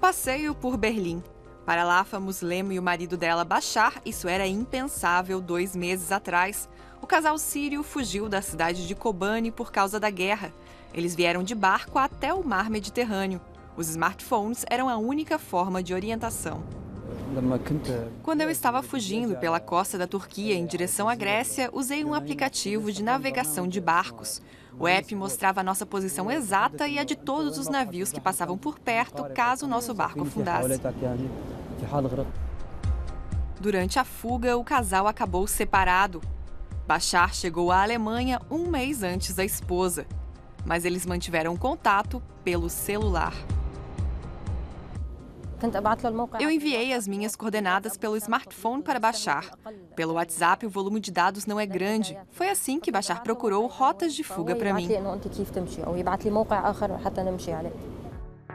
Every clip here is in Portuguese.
passeio por Berlim. Para Lafa Muslemo e o marido dela, Bashar, isso era impensável dois meses atrás. O casal sírio fugiu da cidade de Kobani por causa da guerra. Eles vieram de barco até o mar Mediterrâneo. Os smartphones eram a única forma de orientação. Quando eu estava fugindo pela costa da Turquia em direção à Grécia, usei um aplicativo de navegação de barcos. O app mostrava a nossa posição exata e a de todos os navios que passavam por perto caso o nosso barco afundasse. Durante a fuga, o casal acabou separado. Bashar chegou à Alemanha um mês antes da esposa, mas eles mantiveram contato pelo celular. Eu enviei as minhas coordenadas pelo smartphone para baixar. Pelo WhatsApp, o volume de dados não é grande. Foi assim que Bashar procurou rotas de fuga para mim.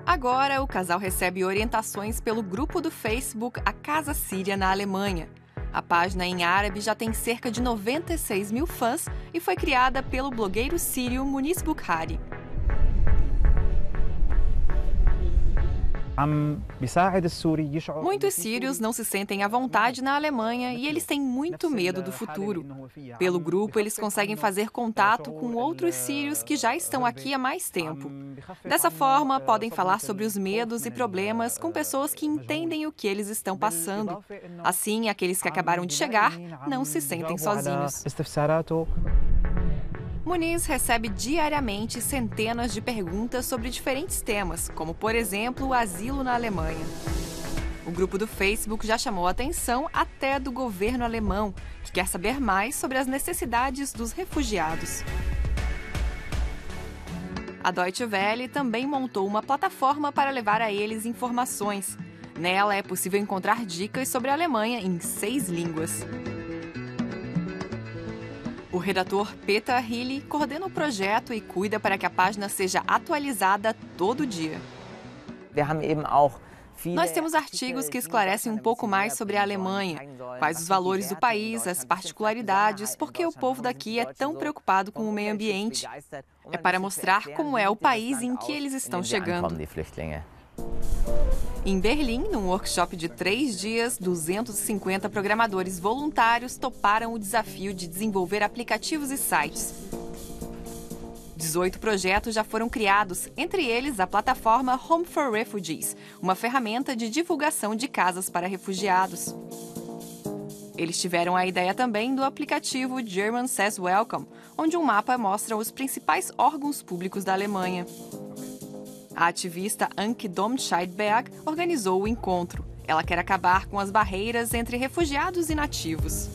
Agora, o casal recebe orientações pelo grupo do Facebook A Casa Síria na Alemanha. A página em árabe já tem cerca de 96 mil fãs e foi criada pelo blogueiro sírio Muniz Bukhari. Muitos sírios não se sentem à vontade na Alemanha e eles têm muito medo do futuro. Pelo grupo, eles conseguem fazer contato com outros sírios que já estão aqui há mais tempo. Dessa forma, podem falar sobre os medos e problemas com pessoas que entendem o que eles estão passando. Assim, aqueles que acabaram de chegar não se sentem sozinhos. Muniz recebe diariamente centenas de perguntas sobre diferentes temas, como, por exemplo, o asilo na Alemanha. O grupo do Facebook já chamou a atenção até do governo alemão, que quer saber mais sobre as necessidades dos refugiados. A Deutsche Welle também montou uma plataforma para levar a eles informações. Nela é possível encontrar dicas sobre a Alemanha em seis línguas. O redator Peter Healy coordena o projeto e cuida para que a página seja atualizada todo dia. Nós temos artigos que esclarecem um pouco mais sobre a Alemanha, quais os valores do país, as particularidades, porque o povo daqui é tão preocupado com o meio ambiente. É para mostrar como é o país em que eles estão chegando. Em Berlim, num workshop de três dias, 250 programadores voluntários toparam o desafio de desenvolver aplicativos e sites. 18 projetos já foram criados, entre eles a plataforma Home for Refugees, uma ferramenta de divulgação de casas para refugiados. Eles tiveram a ideia também do aplicativo German Says Welcome, onde um mapa mostra os principais órgãos públicos da Alemanha. A ativista Anke Domscheidberg organizou o encontro. Ela quer acabar com as barreiras entre refugiados e nativos.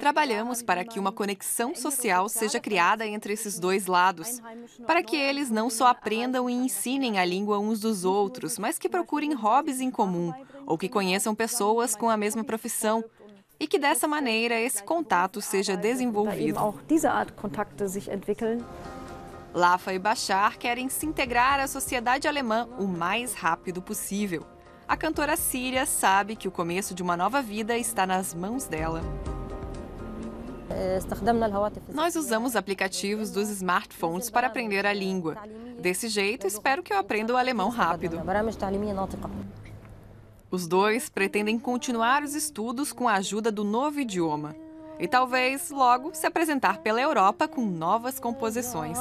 Trabalhamos para que uma conexão social seja criada entre esses dois lados, para que eles não só aprendam e ensinem a língua uns dos outros, mas que procurem hobbies em comum ou que conheçam pessoas com a mesma profissão e que dessa maneira esse contato seja desenvolvido. Lafa e Bashar querem se integrar à sociedade alemã o mais rápido possível. A cantora síria sabe que o começo de uma nova vida está nas mãos dela. Nós usamos aplicativos dos smartphones para aprender a língua. Desse jeito, espero que eu aprenda o alemão rápido. Os dois pretendem continuar os estudos com a ajuda do novo idioma e talvez logo se apresentar pela Europa com novas composições.